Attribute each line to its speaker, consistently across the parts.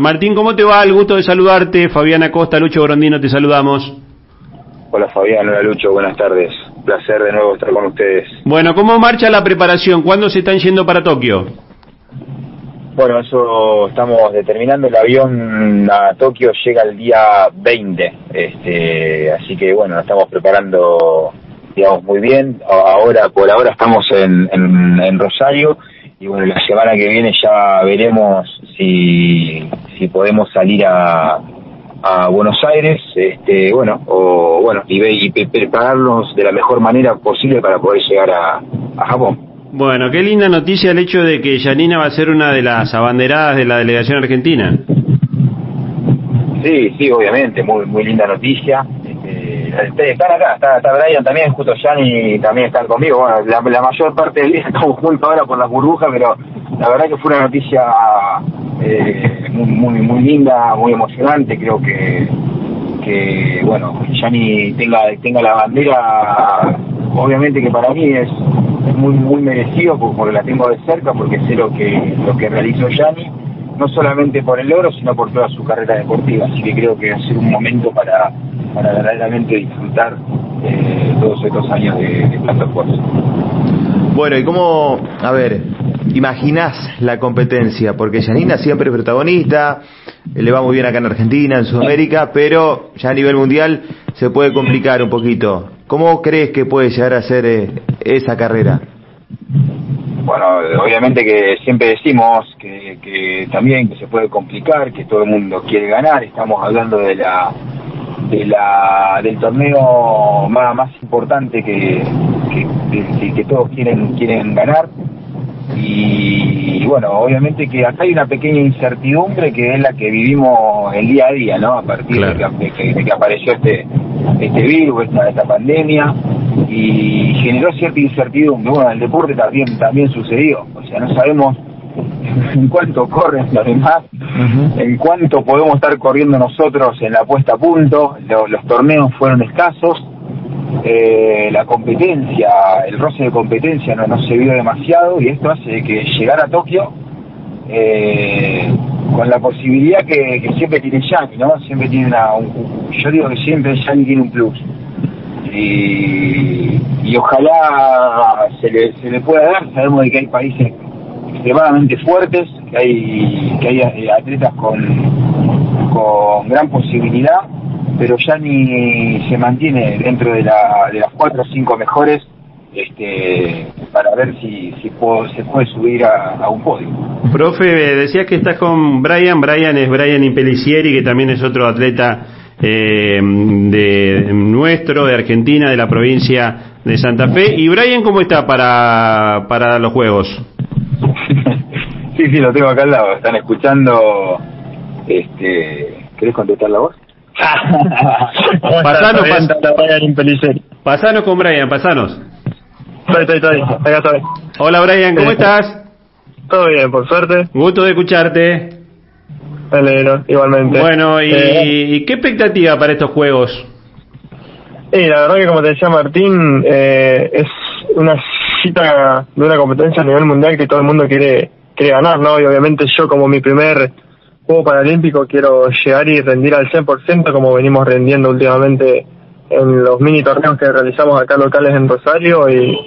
Speaker 1: Martín, ¿cómo te va? El gusto de saludarte. Fabiana Costa, Lucho Grondino, te saludamos.
Speaker 2: Hola Fabián, hola Lucho, buenas tardes. Placer de nuevo estar con ustedes.
Speaker 1: Bueno, ¿cómo marcha la preparación? ¿Cuándo se están yendo para Tokio?
Speaker 2: Bueno, eso estamos determinando. El avión a Tokio llega el día 20, este, así que bueno, nos estamos preparando, digamos, muy bien. Ahora, por ahora estamos en, en Rosario y bueno, la semana que viene ya veremos si, si podemos salir a, a Buenos Aires, este, bueno, o bueno, y, y prepararnos de la mejor manera posible para poder llegar a, a Japón.
Speaker 1: Bueno, qué linda noticia el hecho de que Janina va a ser una de las abanderadas de la delegación argentina.
Speaker 2: Sí, sí, obviamente, muy muy linda noticia. Este, están acá, está, está Brian también, justo Yanni también están conmigo. Bueno, la, mayor parte del día estamos juntos ahora por las burbujas, pero la verdad que fue una noticia eh, muy, muy, linda, muy emocionante. Creo que, que bueno, Yani tenga, tenga la bandera, obviamente que para mí es, muy, muy merecido porque la tengo de cerca, porque sé lo que, lo que realizó Yani no solamente por el logro, sino por toda su carrera deportiva. Así que creo que va a ser un momento para, para verdaderamente disfrutar eh, todos estos años de, de esfuerzo.
Speaker 3: Bueno, ¿y cómo, a ver, imaginás la competencia? Porque Janina siempre es protagonista, le va muy bien acá en Argentina, en Sudamérica, pero ya a nivel mundial se puede complicar un poquito. ¿Cómo crees que puede llegar a ser eh, esa carrera?
Speaker 2: Bueno, obviamente que siempre decimos que, que también que se puede complicar, que todo el mundo quiere ganar, estamos hablando de la de la del torneo más, más importante que, que, que, todos quieren quieren ganar. Y, bueno obviamente que acá hay una pequeña incertidumbre que es la que vivimos el día a día no a partir de, que, de, que, apareció este este virus esta, esta pandemia y generó cierta incertidumbre. Bueno el deporte también también sucedió. O sea no sabemos en cuánto corren los demás, en cuánto podemos estar corriendo nosotros en la puesta a punto, los torneos fueron escasos, eh, la competencia, el roce de competencia no, no se vio demasiado y esto hace que llegar a Tokio eh, con la posibilidad que, siempre tiene Yanni, ¿no? Siempre tiene una, un, yo digo que siempre Yanni tiene un plus. Y, y ojalá se le, se le pueda dar, sabemos de que hay países extremadamente fuertes, que hay, que hay eh, atletas con, con gran posibilidad, pero ya ni se mantiene dentro de, la, de las cuatro o cinco mejores este, para ver si, si se puede subir a, a, un podio.
Speaker 1: Profe, decías que estás con Brian, Brian es Brian Impelicieri, que también es otro atleta eh, de nuestro, de Argentina, de la provincia de Santa Fe. ¿Y Brian cómo está para, para los Juegos?
Speaker 2: Sí, sí, lo tengo acá al lado. Están escuchando. Este, ¿Querés contestar la voz?
Speaker 1: pasanos, pasanos con Brian, pasanos.
Speaker 4: Estoy, estoy, estoy. Acá estoy.
Speaker 1: Hola Brian, ¿cómo estás?
Speaker 4: Todo bien, por suerte.
Speaker 1: Gusto de escucharte.
Speaker 4: Alegro, igualmente.
Speaker 1: Bueno, ¿y, eh, ¿y qué expectativa para estos juegos?
Speaker 4: Sí, la verdad que como te decía Martín, eh, es una cita de una competencia a nivel mundial que todo el mundo quiere ganar, ¿no? Y obviamente yo como mi primer juego paralímpico quiero llegar y rendir al 100% como venimos rendiendo últimamente en los mini torneos que realizamos acá locales en Rosario y,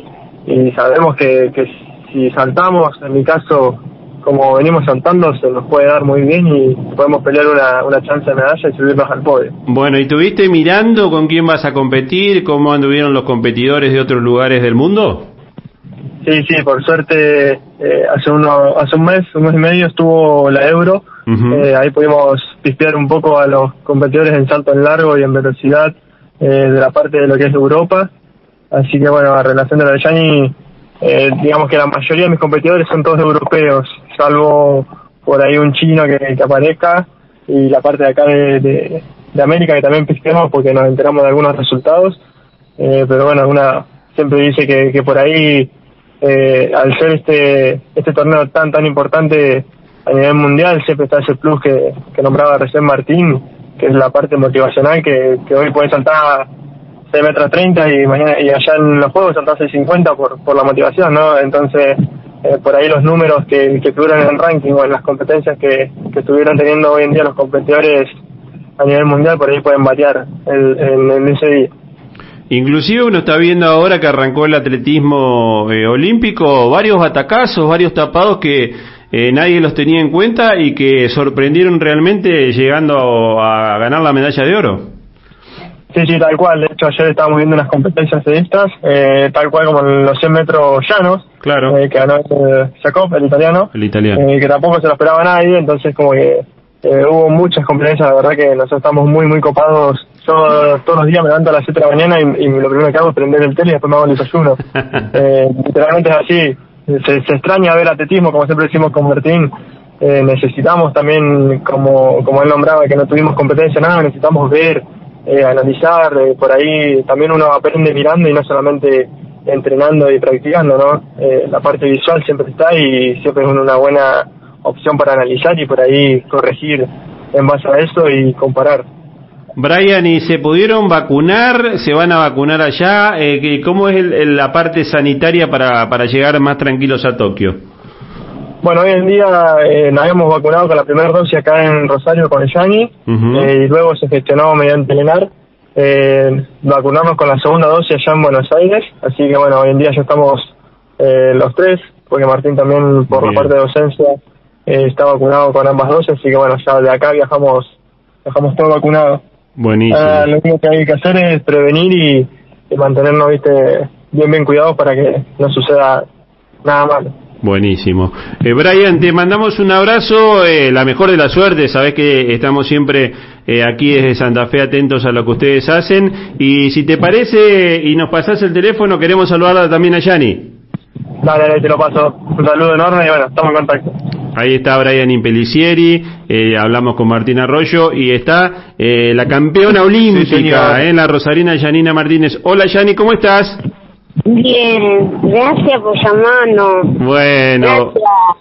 Speaker 4: y sabemos que, que si saltamos, en mi caso, como venimos saltando, se nos puede dar muy bien y podemos pelear una, una chance de medalla y subirnos al podio.
Speaker 1: Bueno, ¿y tuviste mirando con quién vas a competir? ¿Cómo anduvieron los competidores de otros lugares del mundo?
Speaker 4: Sí, sí, por suerte eh, hace uno, hace un mes, un mes y medio estuvo la Euro. Uh -huh. eh, ahí pudimos pispear un poco a los competidores en salto en largo y en velocidad eh, de la parte de lo que es Europa. Así que bueno, a relación de la de Gianni, eh, digamos que la mayoría de mis competidores son todos europeos, salvo por ahí un chino que, que aparezca y la parte de acá de, de, de América que también pispeamos porque nos enteramos de algunos resultados. Eh, pero bueno, una siempre dice que, que por ahí eh, al ser este este torneo tan tan importante a nivel mundial siempre está ese plus que, que nombraba recién Martín que es la parte motivacional que, hoy puede saltar 6 metros 30 y mañana y allá en los juegos saltar 650 por por la motivación no entonces eh, por ahí los números que, que figuran en el ranking o en las competencias que, que estuvieran teniendo hoy en día los competidores a nivel mundial, por ahí pueden variar el, en, ese día.
Speaker 1: Inclusive uno está viendo ahora que arrancó el atletismo eh, olímpico, varios atacazos, varios tapados que eh, nadie los tenía en cuenta y que sorprendieron realmente llegando a ganar la medalla de oro.
Speaker 4: Sí, sí, tal cual. De hecho, ayer estábamos viendo unas competencias de estas, eh, tal cual como en los 100 metros llanos.
Speaker 1: Claro.
Speaker 4: Eh, que ganó eh, Jacob, el italiano.
Speaker 1: El italiano.
Speaker 4: Eh, que tampoco se lo esperaba nadie, entonces como que hubo muchas competencias, la verdad que nosotros estamos muy, muy copados. Yo todos los días me levanto a las 7 de la mañana y, lo primero que hago es prender el tele y después me hago el desayuno. eh, literalmente es así. Se, se extraña ver atletismo, como siempre decimos con Martín. Eh, necesitamos también, como, como él nombraba, que no tuvimos competencia, nada, necesitamos ver eh, analizar, eh, por ahí también uno aprende mirando y no solamente entrenando y practicando, ¿no? Eh, la parte visual siempre está y siempre es una buena opción para analizar y por ahí corregir en base a eso y comparar.
Speaker 1: Brian, ¿y se pudieron vacunar? ¿Se van a vacunar allá? Eh, ¿Cómo es el, la parte sanitaria para, para llegar más tranquilos a Tokio?
Speaker 4: Bueno, hoy en día eh, nos habíamos vacunado con la primera dosis acá en Rosario con el Yani eh, y luego se gestionó mediante el eh, vacunarnos con la segunda dosis allá en Buenos Aires. Así que bueno, hoy en día ya estamos eh, los tres, porque Martín también por la parte de docencia eh, está vacunado con ambas dosis, así que bueno, ya de acá viajamos, viajamos todos vacunados.
Speaker 1: Buenísimo. Ah,
Speaker 4: lo único que hay que hacer es prevenir y, y mantenernos, viste, bien bien cuidados para que no suceda nada malo.
Speaker 1: Buenísimo. Eh, Brian, te mandamos un abrazo, eh, la mejor de la suerte, sabes que estamos siempre eh, aquí desde Santa Fe atentos a lo que ustedes hacen y si te parece y nos pasás el teléfono, queremos saludarla también a Yani.
Speaker 4: Dale, dale, te lo paso. Un saludo enorme y bueno, estamos en contacto.
Speaker 1: Ahí está Brian Impelicieri, eh, hablamos con Martín Arroyo y está eh, la campeona olímpica, eh, la rosarina Yanina Martínez. Hola Yani, ¿cómo estás?
Speaker 5: Bien, gracias por llamarnos.
Speaker 1: Bueno,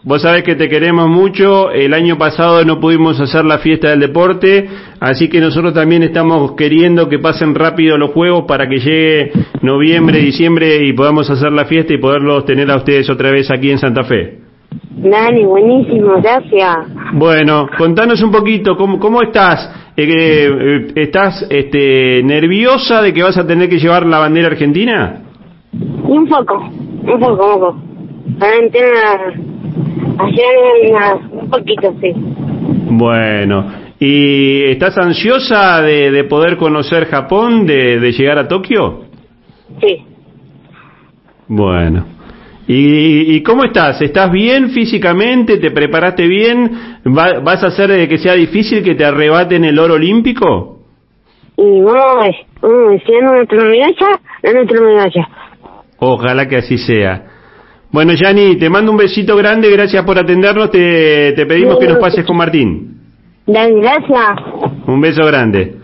Speaker 1: vos sabés que te queremos mucho. El año pasado no pudimos hacer la fiesta del deporte, así que nosotros también estamos queriendo que pasen rápido los juegos para que llegue noviembre, diciembre y podamos hacer la fiesta y poderlos tener a ustedes otra vez aquí en Santa Fe.
Speaker 5: Dani, buenísimo, gracias.
Speaker 1: Bueno, contanos un poquito, ¿cómo, cómo estás? Eh, eh, ¿Estás este, nerviosa de que vas a tener que llevar la bandera argentina?
Speaker 5: Un poco, un poco, un poco. ayer un poquito, sí.
Speaker 1: Bueno, ¿y estás ansiosa de, de poder conocer Japón, de, de llegar a Tokio?
Speaker 5: Sí.
Speaker 1: Bueno. ¿Y, ¿Y cómo estás? ¿Estás bien físicamente? ¿Te preparaste bien? ¿Vas a hacer de que sea difícil que te arrebaten el oro olímpico?
Speaker 5: Y vamos, vamos, si no nuestra medalla, nuestra medalla.
Speaker 1: Ojalá que así sea. Bueno, Yani, te mando un besito grande, gracias por atendernos, te, te pedimos que nos pases con Martín.
Speaker 5: Gracias.
Speaker 1: Un beso grande.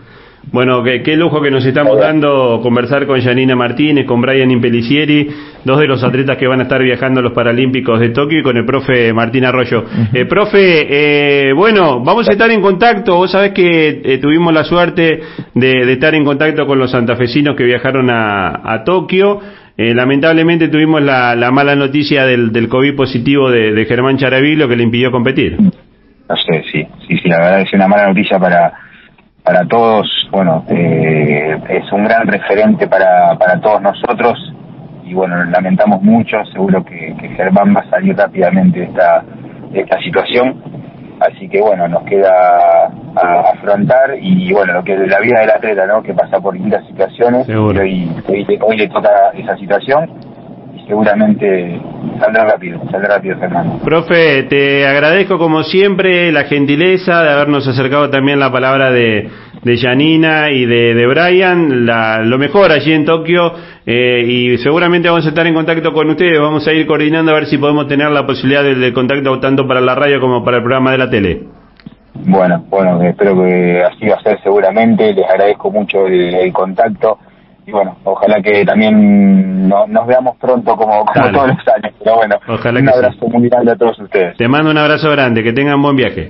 Speaker 1: Bueno, qué, qué, lujo que nos estamos dando conversar con Janina Martínez, con Brian Impelicieri, dos de los atletas que van a estar viajando a los Paralímpicos de Tokio y con el profe Martín Arroyo. Eh, profe, eh, bueno, vamos a estar en contacto. Vos sabés que eh, tuvimos la suerte de, de, estar en contacto con los santafesinos que viajaron a, a Tokio. Eh, lamentablemente tuvimos la, la, mala noticia del, del COVID positivo de, de Germán Charavillo que le impidió competir.
Speaker 2: No sé, sí, sí, sí, la verdad es una mala noticia para para todos. Bueno, eh, es un gran referente para, para todos nosotros y bueno, lamentamos mucho. Seguro que, que Germán va a salir rápidamente de esta, de esta situación Así que bueno, nos queda a afrontar y bueno, lo que la vida del atleta, ¿no? Que pasa por distintas situaciones.
Speaker 1: Seguro.
Speaker 2: Y hoy, hoy, le toca esa situación seguramente saldrá rápido, saldrá rápido Fernando.
Speaker 1: Profe, te agradezco como siempre la gentileza de habernos acercado también la palabra de, de Janina y de, de Brian, la, lo mejor allí en Tokio eh, y seguramente vamos a estar en contacto con ustedes, vamos a ir coordinando a ver si podemos tener la posibilidad de, de contacto tanto para la radio como para el programa de la tele.
Speaker 2: Bueno, bueno, espero que así va a ser seguramente, les agradezco mucho el, el contacto y bueno, ojalá que también no, nos veamos pronto como, como todos los años. Pero bueno,
Speaker 1: ojalá
Speaker 2: un abrazo
Speaker 1: sí.
Speaker 2: muy grande a todos ustedes.
Speaker 1: Te mando un abrazo grande, que tengan buen viaje.